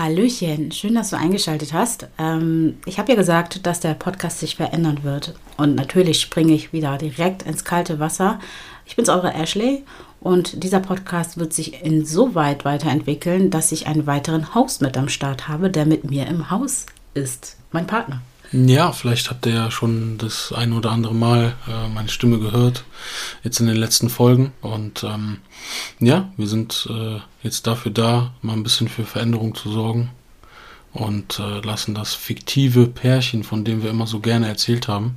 Hallöchen, schön, dass du eingeschaltet hast. Ähm, ich habe ja gesagt, dass der Podcast sich verändern wird. Und natürlich springe ich wieder direkt ins kalte Wasser. Ich bin's, eure Ashley. Und dieser Podcast wird sich insoweit weiterentwickeln, dass ich einen weiteren Host mit am Start habe, der mit mir im Haus ist. Mein Partner. Ja, vielleicht habt ihr ja schon das ein oder andere Mal äh, meine Stimme gehört, jetzt in den letzten Folgen. Und ähm, ja, wir sind äh, jetzt dafür da, mal ein bisschen für Veränderung zu sorgen und äh, lassen das fiktive Pärchen, von dem wir immer so gerne erzählt haben,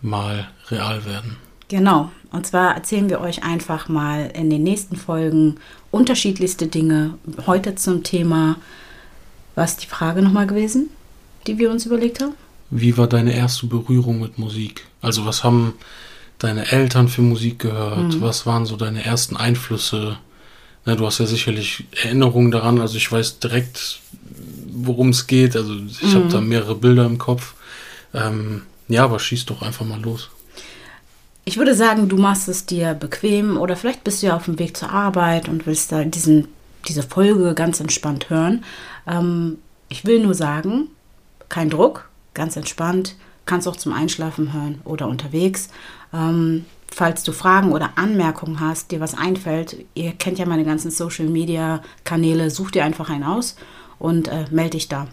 mal real werden. Genau. Und zwar erzählen wir euch einfach mal in den nächsten Folgen unterschiedlichste Dinge. Heute zum Thema, was die Frage nochmal gewesen, die wir uns überlegt haben? Wie war deine erste Berührung mit Musik? Also was haben deine Eltern für Musik gehört? Was waren so deine ersten Einflüsse? Na, du hast ja sicherlich Erinnerungen daran. Also ich weiß direkt, worum es geht. Also ich habe da mehrere Bilder im Kopf. Ähm, ja, aber schieß doch einfach mal los. Ich würde sagen, du machst es dir bequem oder vielleicht bist du ja auf dem Weg zur Arbeit und willst da diesen, diese Folge ganz entspannt hören. Ähm, ich will nur sagen, kein Druck, ganz entspannt. Kannst auch zum Einschlafen hören oder unterwegs. Ähm, falls du Fragen oder Anmerkungen hast, dir was einfällt, ihr kennt ja meine ganzen Social Media Kanäle, such dir einfach einen aus und äh, melde dich da.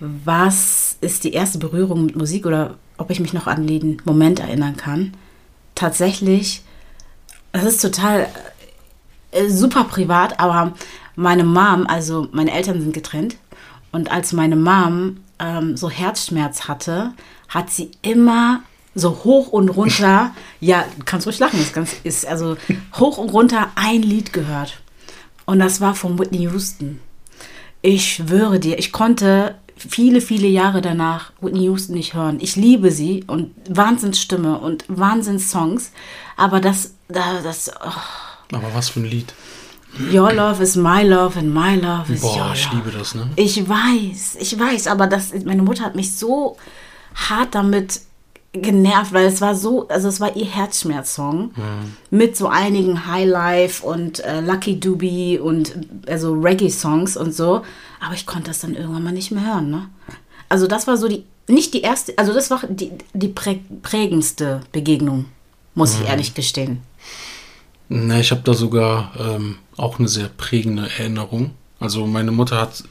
Was ist die erste Berührung mit Musik oder ob ich mich noch an den Moment erinnern kann? Tatsächlich, das ist total äh, super privat, aber meine Mom, also meine Eltern sind getrennt und als meine Mom ähm, so Herzschmerz hatte, hat sie immer so hoch und runter, ja, kannst ruhig lachen, das ganz, ist also hoch und runter ein Lied gehört. Und das war von Whitney Houston. Ich schwöre dir, ich konnte viele, viele Jahre danach Whitney Houston nicht hören. Ich liebe sie und Wahnsinnsstimme und Wahnsinnssongs. Aber das, da- das, oh, Aber was für ein Lied. Your Love is my love and my love is Boah, your ich love. liebe das, ne? Ich weiß, ich weiß, aber das, meine Mutter hat mich so hart damit genervt, weil es war so, also es war ihr Herzschmerzsong mit so einigen Highlife und äh, Lucky Doobie und also Reggae-Songs und so. Aber ich konnte das dann irgendwann mal nicht mehr hören, ne? Also das war so die, nicht die erste, also das war die, die prä prägendste Begegnung, muss ich ehrlich gestehen. Na, ich habe da sogar ähm, auch eine sehr prägende Erinnerung. Also meine Mutter hat,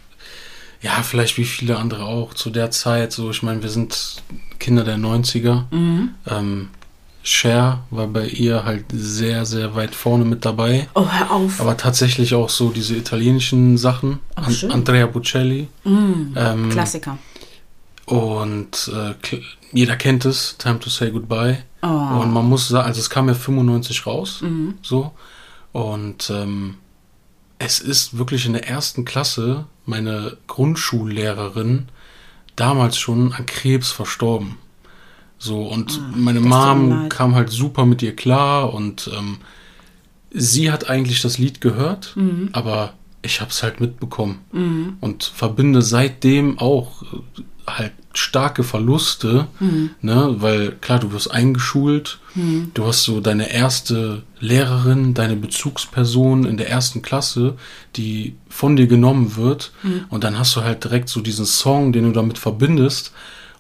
ja, vielleicht wie viele andere auch, zu der Zeit, so, ich meine, wir sind Kinder der 90er. Ähm, Cher war bei ihr halt sehr, sehr weit vorne mit dabei. Oh, hör auf. Aber tatsächlich auch so diese italienischen Sachen. Ach, An schön. Andrea Bocelli. Ähm, Klassiker. Und äh, kl- jeder kennt es, Time to Say Goodbye. Oh. Und man muss sagen, also es kam ja 95 raus, so. Und ähm, es ist wirklich in der ersten Klasse meine Grundschullehrerin damals schon an Krebs verstorben. So, und meine tut mir Mom kam halt super mit ihr klar und ähm, sie hat eigentlich das Lied gehört, Mhm. aber ich habe es halt mitbekommen und verbinde seitdem auch äh, halt starke Verluste, Mhm. ne, weil klar, du wirst eingeschult, du hast so deine erste Lehrerin, deine Bezugsperson in der ersten Klasse, die von dir genommen wird Mhm. und dann hast du halt direkt so diesen Song, den du damit verbindest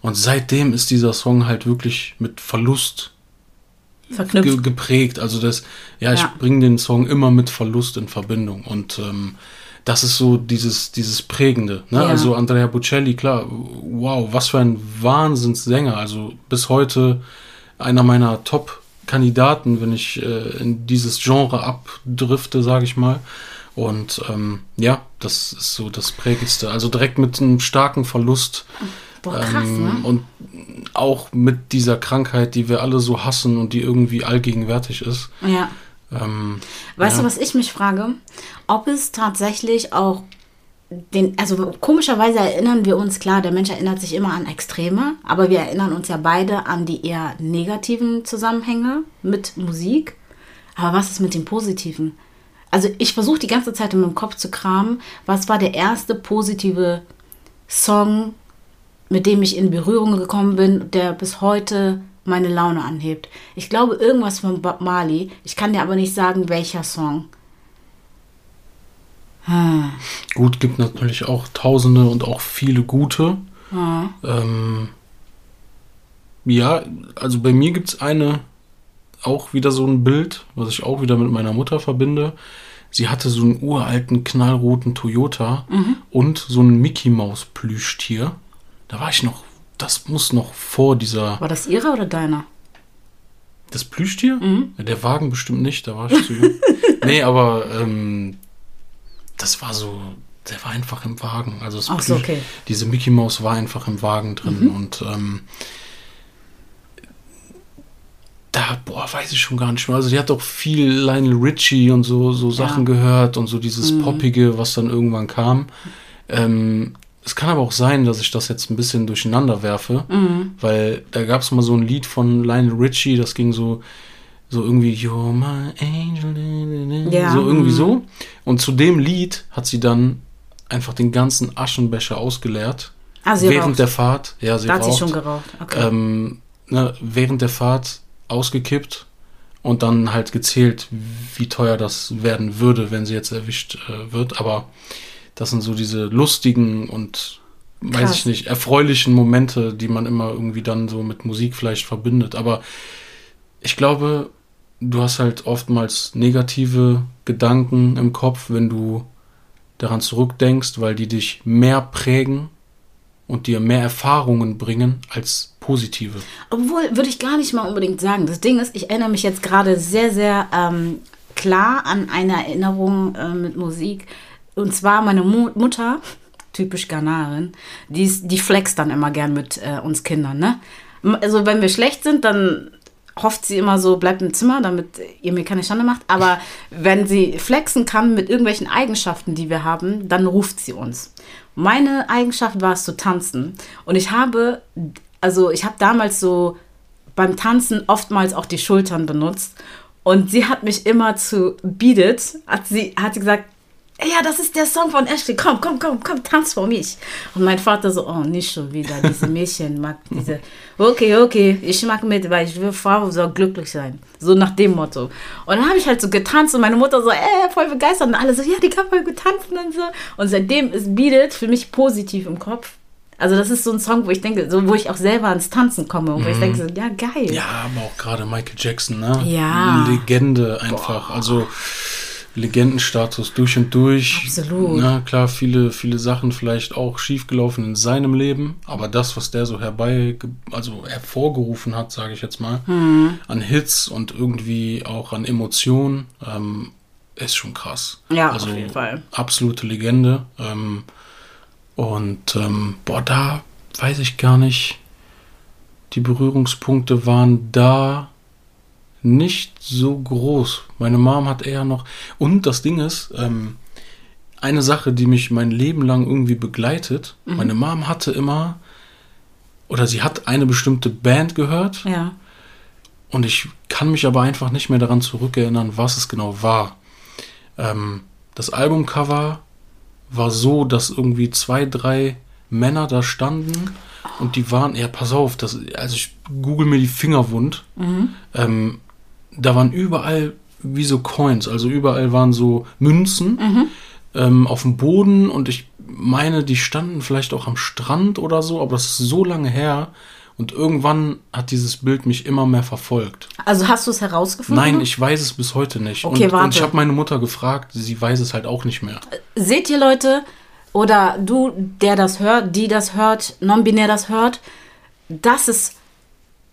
und seitdem ist dieser Song halt wirklich mit Verlust ge geprägt. Also das, ja, ich Ja. bringe den Song immer mit Verlust in Verbindung. Und ähm, das ist so dieses, dieses Prägende. Ne? Ja. Also Andrea Bocelli, klar, wow, was für ein Wahnsinnssänger. Also bis heute einer meiner Top-Kandidaten, wenn ich äh, in dieses Genre abdrifte, sage ich mal. Und ähm, ja, das ist so das Prägendste. Also direkt mit einem starken Verlust Boah, krass, ne? Und auch mit dieser Krankheit, die wir alle so hassen und die irgendwie allgegenwärtig ist. Ja. Ähm, Weißt ja. du, was ich mich frage? Ob es tatsächlich auch den, also komischerweise erinnern wir uns, klar, der Mensch erinnert sich immer an Extreme, aber wir erinnern uns ja beide an die eher negativen Zusammenhänge mit Musik. Aber was ist mit den positiven? Also ich versuche die ganze Zeit in meinem Kopf zu kramen, was war der erste positive Song, mit dem ich in Berührung gekommen bin, der bis heute meine Laune anhebt. Ich glaube irgendwas von Bob Marley. Ich kann dir aber nicht sagen, welcher Song. Hm. Gut, gibt natürlich auch Tausende und auch viele gute. Hm. Ähm, ja, also bei mir gibt es eine, auch wieder so ein Bild, was ich auch wieder mit meiner Mutter verbinde. Sie hatte so einen uralten, knallroten Toyota und so ein Mickey Maus Plüschtier. Da war ich noch, das muss noch vor dieser, War das ihrer oder deiner? das Plüschtier? Ja, der Wagen bestimmt nicht, da war ich zu jung. nee, aber ähm, das war so, der war einfach im Wagen. Also Ach so, okay. diese Mickey Maus war einfach im Wagen drin und ähm, da, boah, weiß ich schon gar nicht mehr. Also die hat auch viel Lionel Richie und so, so Sachen gehört und so dieses Poppige, was dann irgendwann kam. Ähm, es kann aber auch sein, dass ich das jetzt ein bisschen durcheinander werfe, weil da gab es mal so ein Lied von Lionel Richie, das ging so, so irgendwie You're my angel, Ja. so irgendwie Mhm. so. Und zu dem Lied hat sie dann einfach den ganzen Aschenbecher ausgeleert. Ah, sie während raucht. der Fahrt, ja, sie Da hat sie raucht, schon geraucht. Okay. ähm, ne, während der Fahrt ausgekippt und dann halt gezählt, wie teuer das werden würde, wenn sie jetzt erwischt äh, wird. Aber das sind so diese lustigen und weiß Krass. ich nicht, erfreulichen Momente, die man immer irgendwie dann so mit Musik vielleicht verbindet. Aber ich glaube, du hast halt oftmals negative Gedanken im Kopf, wenn du daran zurückdenkst, weil die dich mehr prägen und dir mehr Erfahrungen bringen als positive. Obwohl, würde ich gar nicht mal unbedingt sagen. Das Ding ist, ich erinnere mich jetzt gerade sehr, sehr ähm, klar an eine Erinnerung äh, mit Musik. Und zwar meine Mu Mutter, typisch Ghanaerin, die, ist, die flext dann immer gern mit äh, uns Kindern. Ne? Also wenn wir schlecht sind, dann hofft sie immer so, bleibt im Zimmer, damit ihr mir keine Schande macht. Aber wenn sie flexen kann mit irgendwelchen Eigenschaften, die wir haben, dann ruft sie uns. Meine Eigenschaft war es zu tanzen. Und ich habe, also ich habe damals so beim Tanzen oftmals auch die Schultern benutzt. Und sie hat mich immer zu Beat It, hat sie, hat sie gesagt, "Ey, ja, das ist der Song von Ashley, komm, komm, komm, komm, tanz vor mich. Und mein Vater so, oh, nicht schon wieder, diese Mädchen mag diese, okay, okay, ich mag mit, weil ich will Frau soll glücklich sein. So nach dem Motto. Und dann habe ich halt so getanzt und meine Mutter so, äh, voll begeistert und alle so, ja, die kann voll gut tanzen und so. Und seitdem ist Beat für mich positiv im Kopf. Also das ist so ein Song, wo ich denke, so wo ich auch selber ans Tanzen komme und wo ich denke, so, ja, geil. Ja, aber auch gerade Michael Jackson, ne? Ja. Legende einfach. Also Legendenstatus durch und durch. Absolut. Na klar, viele, viele Sachen vielleicht auch schiefgelaufen in seinem Leben, aber das, was der so herbei, also hervorgerufen hat, sage ich jetzt mal, Mhm. an Hits und irgendwie auch an Emotionen, ähm, ist schon krass. Ja, also, auf jeden Fall. Absolute Legende. Ähm, und ähm, boah, da weiß ich gar nicht. Die Berührungspunkte waren da nicht so groß. Meine Mom hat eher noch. Und das Ding ist, ähm, eine Sache, die mich mein Leben lang irgendwie begleitet. Meine Mom hatte immer, oder sie hat eine bestimmte Band gehört. Ja. Und ich kann mich aber einfach nicht mehr daran zurückerinnern, was es genau war. Ähm, das Albumcover war so, dass irgendwie zwei, drei Männer da standen und die waren, ja, pass auf, das, also ich google mir die Finger wund. Ähm, da waren überall wie so Coins, also überall waren so Münzen ähm, auf dem Boden und ich meine, die standen vielleicht auch am Strand oder so, aber das ist so lange her und irgendwann hat dieses Bild mich immer mehr verfolgt. Also hast du es herausgefunden? Nein, ich weiß es bis heute nicht. Okay, und, warte. und ich habe meine Mutter gefragt, sie weiß es halt auch nicht mehr. Seht ihr Leute, oder du, der das hört, die das hört, non-binär das hört, das ist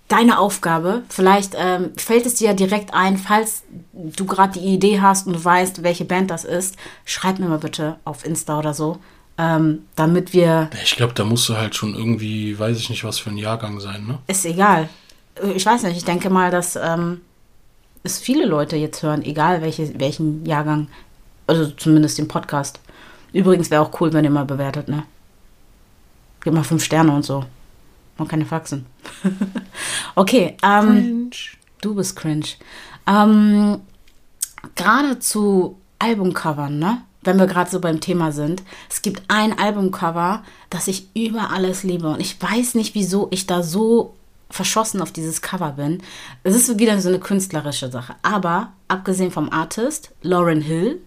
deine Aufgabe. Vielleicht ähm, fällt es dir ja direkt ein, falls du gerade die Idee hast und du weißt, welche Band das ist, schreib mir mal bitte auf Insta oder so. ähm, damit wir. Ich glaube, da musst du halt schon irgendwie, weiß ich nicht, was für ein Jahrgang sein, ne? Ist egal. Ich weiß nicht, ich denke mal, dass ähm, es viele Leute jetzt hören, egal welche, welchen Jahrgang, also zumindest den Podcast. Übrigens wäre auch cool, wenn ihr mal bewertet, ne? Gib mal fünf Sterne und so. Und keine Faxen. okay, ähm, du bist cringe. Ähm, gerade zu Albumcovern, ne? Wenn wir gerade so beim Thema sind. Es gibt ein Albumcover, das ich über alles liebe. Und ich weiß nicht, wieso ich da so verschossen auf dieses Cover bin. Es ist wieder so eine künstlerische Sache. Aber abgesehen vom Artist, Lauren Hill,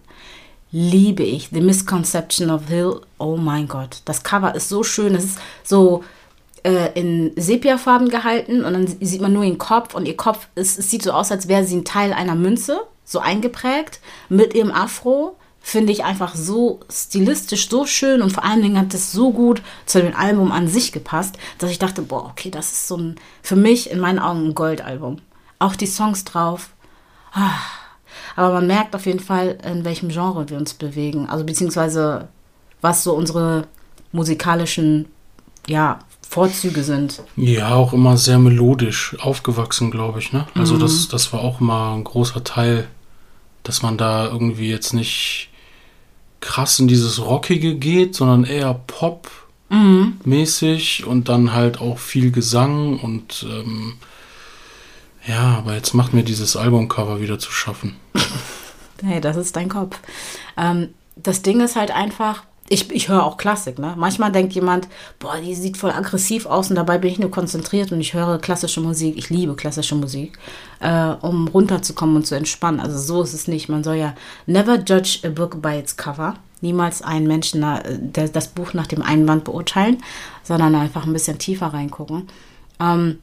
liebe ich. The Misconception of Hill. Oh mein Gott. Das Cover ist so schön. Es ist so äh, in Sepiafarben gehalten und dann sieht man nur ihren Kopf und ihr Kopf, ist, es sieht so aus, als wäre sie ein Teil einer Münze, so eingeprägt, mit ihrem Afro. Finde ich einfach so stilistisch so schön und vor allen Dingen hat es so gut zu dem Album an sich gepasst, dass ich dachte, boah, okay, das ist so ein, für mich in meinen Augen ein Goldalbum. Auch die Songs drauf. Ah. Aber man merkt auf jeden Fall, in welchem Genre wir uns bewegen. Also beziehungsweise was so unsere musikalischen ja, Vorzüge sind. Ja, auch immer sehr melodisch aufgewachsen, glaube ich. Ne? Also mhm. das, das war auch immer ein großer Teil, dass man da irgendwie jetzt nicht krass in dieses Rockige geht, sondern eher Pop-mäßig mhm. und dann halt auch viel Gesang und ähm, ja, aber jetzt macht mir dieses Albumcover wieder zu schaffen. hey, das ist dein Kopf. Ähm, das Ding ist halt einfach, ich, ich höre auch Klassik, ne? Manchmal denkt jemand, boah, die sieht voll aggressiv aus und dabei bin ich nur konzentriert und ich höre klassische Musik. Ich liebe klassische Musik, äh, um runterzukommen und zu entspannen. Also so ist es nicht. Man soll ja never judge a book by its cover. Niemals einen Menschen der, das Buch nach dem Einband beurteilen, sondern einfach ein bisschen tiefer reingucken. Ähm,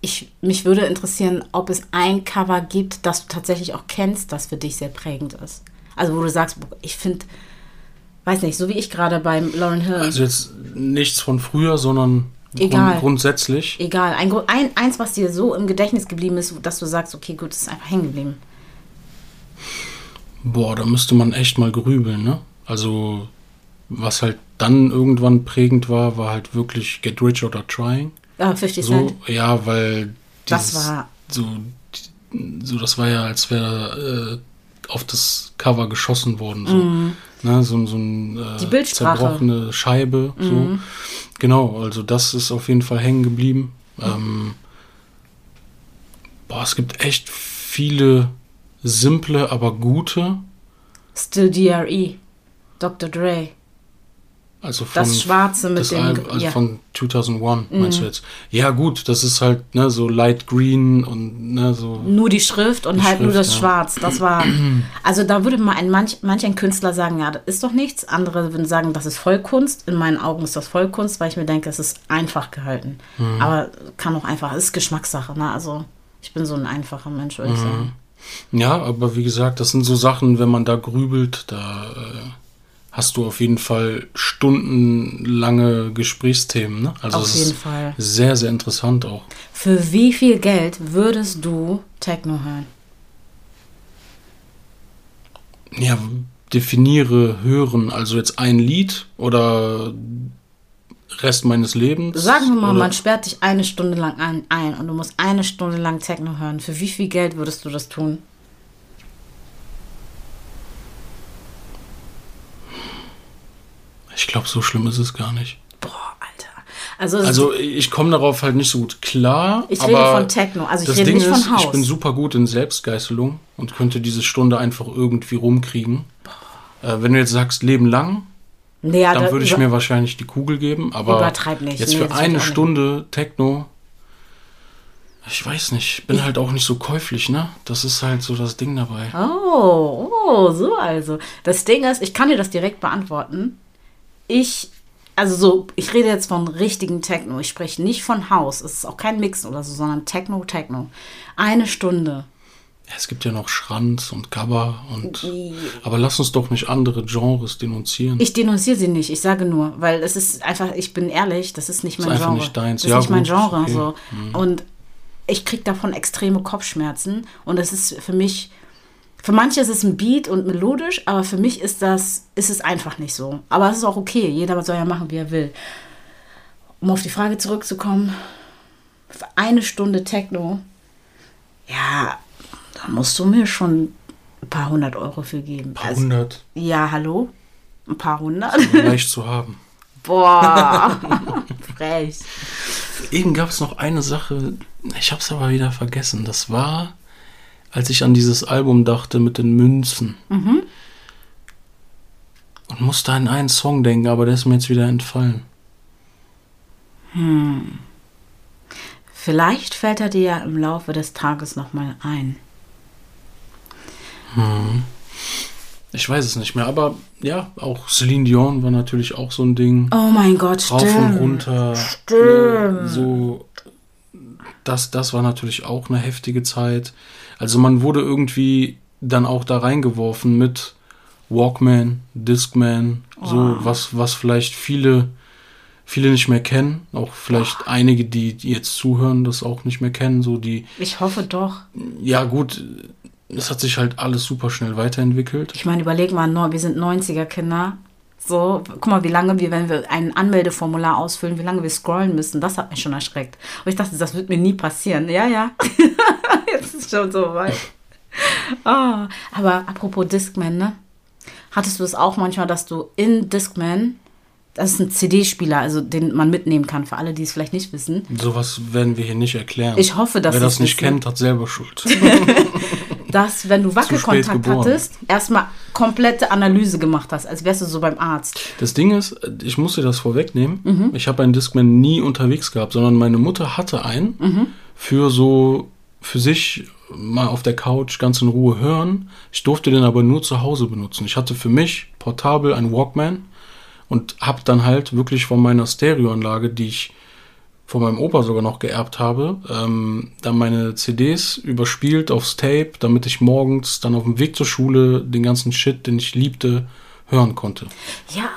ich, mich würde interessieren, ob es ein Cover gibt, das du tatsächlich auch kennst, das für dich sehr prägend ist. Also wo du sagst, ich finde weiß nicht, so wie ich gerade beim Lauren Hill. Also jetzt nichts von früher, sondern Egal. Grund, grundsätzlich. Egal. Ein, ein, eins, was dir so im Gedächtnis geblieben ist, dass du sagst, okay, gut, das ist einfach hängen geblieben. Boah, da müsste man echt mal grübeln, ne? Also, was halt dann irgendwann prägend war, war halt wirklich Get Rich or Trying. Ah, 50 so, Cent. Ja, weil dieses, das war so, so, das war ja, als wäre äh, auf das Cover geschossen worden. So. Mm. Ne, so, so ein äh, zerbrochene Scheibe. Mhm. So. Genau, also das ist auf jeden Fall hängen geblieben. Mhm. Ähm, boah, es gibt echt viele simple, aber gute. Still DRE, Dr. Dre. Also von, das Schwarze mit dem. Al also ja. von 2001, mhm. meinst du jetzt? Ja, gut, das ist halt ne, so light green und ne, so. Nur die Schrift und die halt Schrift, nur das ja. Schwarz. Das war. Also da würde mal ein manch, manch ein Künstler sagen, ja, das ist doch nichts. Andere würden sagen, das ist Vollkunst. In meinen Augen ist das Vollkunst, weil ich mir denke, es ist einfach gehalten. Mhm. Aber kann auch einfach, ist Geschmackssache. Ne? Also ich bin so ein einfacher Mensch, würde ich mhm. sagen. Ja, aber wie gesagt, das sind so Sachen, wenn man da grübelt, da. Äh hast du auf jeden Fall stundenlange Gesprächsthemen. Ne? Also auf jeden Fall. Sehr, sehr interessant auch. Für wie viel Geld würdest du Techno hören? Ja, definiere hören. Also jetzt ein Lied oder Rest meines Lebens? Sagen wir mal, oder? man sperrt dich eine Stunde lang ein, ein und du musst eine Stunde lang Techno hören. Für wie viel Geld würdest du das tun? Ich glaube, so schlimm ist es gar nicht. Boah, Alter. Also, also ich komme darauf halt nicht so gut klar. Ich rede von Techno, also ich rede Ding nicht ist, von Haus. Ich bin super gut in Selbstgeißelung und könnte diese Stunde einfach irgendwie rumkriegen. Äh, wenn du jetzt sagst, Leben lang, nee, ja, dann würde ich mir wahrscheinlich die Kugel geben. Aber jetzt nee, für eine Stunde Techno, ich weiß nicht, ich bin halt auch nicht so käuflich, ne? Das ist halt so das Ding dabei. Oh, oh, so also. Das Ding ist, ich kann dir das direkt beantworten ich, also so, ich rede jetzt von richtigen Techno. Ich spreche nicht von Haus. Es ist auch kein Mix oder so, sondern Techno, Techno. Eine Stunde. Es gibt ja noch Schranz und Gabba und. Aber lass uns doch nicht andere Genres denunzieren. Ich denunziere sie nicht, ich sage nur, weil es ist einfach, ich bin ehrlich, das ist nicht mein ist Genre. Nicht deins. Das ist ja, nicht gut, mein Genre. Okay. So. Mhm. Und ich kriege davon extreme Kopfschmerzen und es ist für mich Für manche ist es ein Beat und melodisch, aber für mich ist das, ist es einfach nicht so. Aber es ist auch okay. Jeder soll ja machen, wie er will. Um auf die Frage zurückzukommen, für eine Stunde Techno, ja, da musst du mir schon ein paar hundert Euro für geben. Ein paar also, hundert. Ja, hallo? Ein paar hundert? Leicht zu haben. Boah, frech. Eben gab es noch eine Sache, ich habe es aber wieder vergessen. Das war, als ich an dieses Album dachte mit den Münzen. Mhm. Und musste an einen Song denken, aber der ist mir jetzt wieder entfallen. Hm. Vielleicht fällt er dir ja im Laufe des Tages nochmal ein. Hm. Ich weiß es nicht mehr, aber ja, auch Celine Dion war natürlich auch so ein Ding. Oh mein Gott, Rauf stimmt. und runter. Stimmt. So, das, das war natürlich auch eine heftige Zeit. Also man wurde irgendwie dann auch da reingeworfen mit Walkman, Discman, oh. so was, was vielleicht viele, viele nicht mehr kennen. Auch vielleicht oh. einige, die, jetzt zuhören, das auch nicht mehr kennen. So die. Ich hoffe doch. Ja, gut es hat sich halt alles super schnell weiterentwickelt. Ich meine, überleg mal, wir sind 90er-Kinder. So, guck mal, wie lange wir, wenn wir ein Anmeldeformular ausfüllen, wie lange wir scrollen müssen. Das hat mich schon erschreckt. Und ich dachte, das wird mir nie passieren. Ja, ja. Jetzt ist schon so weit. Oh, aber apropos Discman, ne? Hattest du es auch manchmal, dass du in Discman das ist ein CD-Spieler, also den man mitnehmen kann, für alle, die es vielleicht nicht wissen. Sowas werden wir hier nicht erklären. Ich hoffe, dass Wer das nicht wissen. kennt, hat selber Schuld. dass, wenn du Wackelkontakt hattest, erstmal komplette Analyse gemacht hast, als wärst du so beim Arzt. Das Ding ist, ich muss dir das vorwegnehmen. Mhm. Ich habe einen Discman nie unterwegs gehabt, sondern meine Mutter hatte einen mhm. für so für sich mal auf der Couch ganz in Ruhe hören. Ich durfte den aber nur zu Hause benutzen. Ich hatte für mich portabel einen Walkman und habe dann halt wirklich von meiner Stereoanlage, die ich von meinem Opa sogar noch geerbt habe, ähm, dann meine CDs überspielt aufs Tape, damit ich morgens dann auf dem Weg zur Schule den ganzen Shit, den ich liebte, hören konnte. Ja,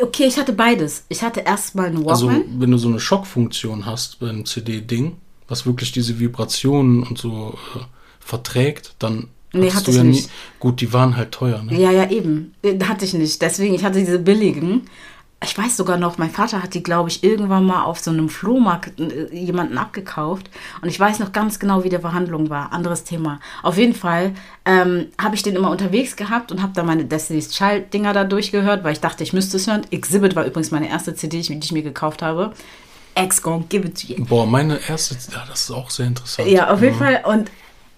okay, ich hatte beides. Ich hatte erstmal einen Walkman. Also, wenn du so eine Schockfunktion hast beim CD-Ding, was wirklich diese Vibrationen und so äh, verträgt, dann Nee, hatte ich ja nicht. Nie, gut, die waren halt teuer, ne? Ja, ja, eben. Äh, hatte ich nicht. Deswegen, ich hatte diese billigen. Ich weiß sogar noch, mein Vater hat die, glaube ich, irgendwann mal auf so einem Flohmarkt äh, jemanden abgekauft. Und ich weiß noch ganz genau, wie der Verhandlung war. Anderes Thema. Auf jeden Fall ähm, habe ich den immer unterwegs gehabt und habe da meine Destiny's Child-Dinger da durchgehört, weil ich dachte, ich müsste es hören. Exhibit war übrigens meine erste CD, die ich mir gekauft habe. Ex gonna give it to you. Boah, meine erste, ja, das ist auch sehr interessant. Ja, auf jeden ja. Fall. Und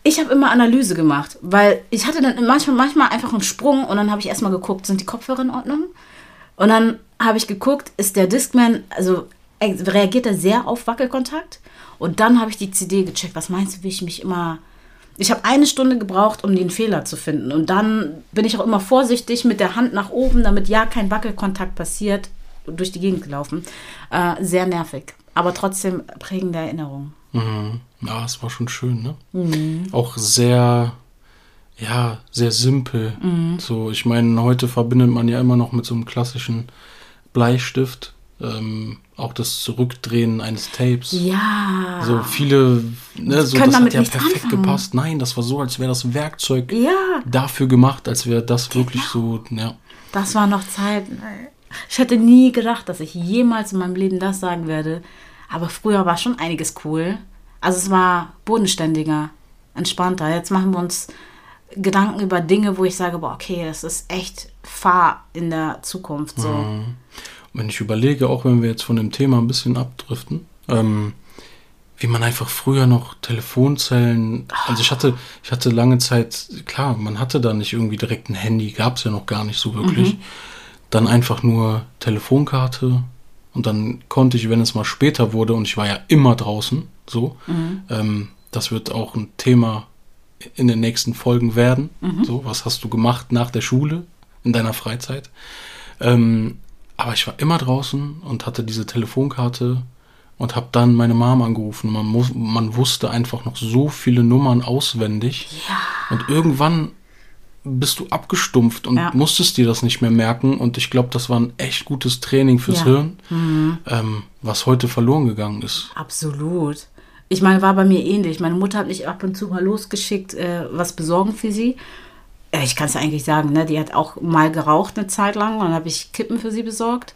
ich habe immer Analyse gemacht, weil ich hatte dann manchmal, manchmal einfach einen Sprung und dann habe ich erstmal geguckt, sind die Kopfhörer in Ordnung? Und dann habe ich geguckt, ist der Discman, also reagiert er sehr auf Wackelkontakt? Und dann habe ich die CD gecheckt. Was meinst du, wie ich mich immer. Ich habe eine Stunde gebraucht, um den Fehler zu finden. Und dann bin ich auch immer vorsichtig mit der Hand nach oben, damit ja kein Wackelkontakt passiert, durch die Gegend gelaufen. Äh, sehr nervig. Aber trotzdem prägende Erinnerung. Mhm. Ja, es war schon schön, ne? Mhm. Auch sehr, ja, sehr simpel. Mhm. So, ich meine, heute verbindet man ja immer noch mit so einem klassischen Bleistift. Ähm, auch das Zurückdrehen eines Tapes. Ja. So viele, ne, so, das hat ja perfekt anfangen. gepasst. Nein, das war so, als wäre das Werkzeug ja. dafür gemacht, als wäre das genau. wirklich so, ja. Das war noch Zeit. Ich hätte nie gedacht, dass ich jemals in meinem Leben das sagen werde. Aber früher war schon einiges cool. Also es war bodenständiger, entspannter. Jetzt machen wir uns Gedanken über Dinge, wo ich sage, boah, okay, das ist echt Fahr in der Zukunft. So. Mhm. Wenn ich überlege, auch wenn wir jetzt von dem Thema ein bisschen abdriften, ähm, wie man einfach früher noch Telefonzellen, also ich hatte, ich hatte lange Zeit, klar, man hatte da nicht irgendwie direkt ein Handy, gab es ja noch gar nicht so wirklich. Mhm. Dann einfach nur Telefonkarte und dann konnte ich, wenn es mal später wurde, und ich war ja immer draußen, so. Mhm. Ähm, das wird auch ein Thema in den nächsten Folgen werden. Mhm. So, was hast du gemacht nach der Schule in deiner Freizeit? Ähm, aber ich war immer draußen und hatte diese Telefonkarte und habe dann meine Mom angerufen. Man, muss, man wusste einfach noch so viele Nummern auswendig. Ja. Und irgendwann bist du abgestumpft und ja. musstest dir das nicht mehr merken. Und ich glaube, das war ein echt gutes Training fürs ja. Hirn, mhm. ähm, was heute verloren gegangen ist. Absolut. Ich meine, war bei mir ähnlich. Meine Mutter hat mich ab und zu mal losgeschickt, äh, was besorgen für sie. ich kann es eigentlich sagen, ne, die hat auch mal geraucht eine Zeit lang und dann habe ich Kippen für sie besorgt.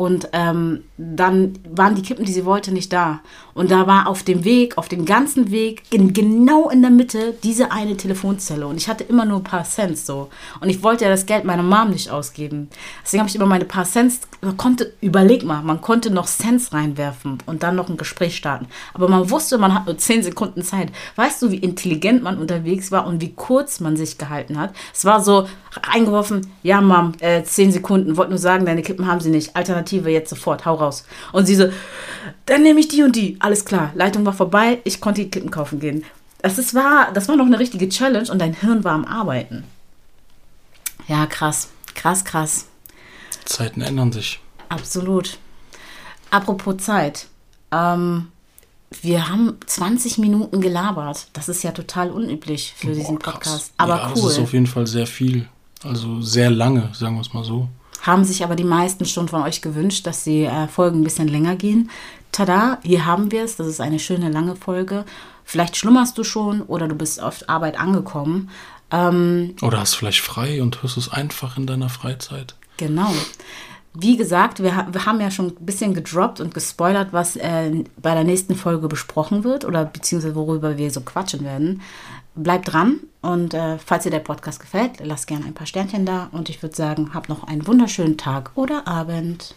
Und ähm, dann waren die Kippen, die sie wollte, nicht da. Und da war auf dem Weg, auf dem ganzen Weg, in, genau in der Mitte, diese eine Telefonzelle. Und ich hatte immer nur ein paar Cents so. Und ich wollte ja das Geld meiner Mom nicht ausgeben. Deswegen habe ich immer meine paar Cents, man konnte, überleg mal, man konnte noch Cents reinwerfen und dann noch ein Gespräch starten. Aber man wusste, man hat nur 10 Sekunden Zeit. Weißt du, wie intelligent man unterwegs war und wie kurz man sich gehalten hat? Es war so eingeworfen, ja Mom, äh, 10 Sekunden, wollte nur sagen, deine Kippen haben sie nicht. Alternativ Alternative jetzt sofort, hau raus. Und sie so, dann nehme ich die und die. Alles klar, Leitung war vorbei, ich konnte die Kippen kaufen gehen. Das, ist, war, das war noch eine richtige Challenge und dein Hirn war am Arbeiten. Ja, krass, krass, krass. Zeiten ändern sich. Absolut. Apropos Zeit. Ähm, wir haben 20 Minuten gelabert. Das ist ja total unüblich für Boah, diesen Podcast. Krass. Aber ja, cool. Das ist auf jeden Fall sehr viel. Also sehr lange, sagen wir es mal so haben sich aber die meisten schon von euch gewünscht, dass die äh, Folgen ein bisschen länger gehen. Tada, hier haben wir es. Das ist eine schöne lange Folge. Vielleicht schlummerst du schon oder du bist auf Arbeit angekommen. Ähm, oder hast vielleicht frei und hörst es einfach in deiner Freizeit. Genau. Wie gesagt, wir, wir haben ja schon ein bisschen gedroppt und gespoilert, was äh, bei der nächsten Folge besprochen wird oder beziehungsweise worüber wir so quatschen werden bleibt dran und äh, falls dir der Podcast gefällt, lass gerne ein paar Sternchen da und ich würde sagen, hab noch einen wunderschönen Tag oder Abend.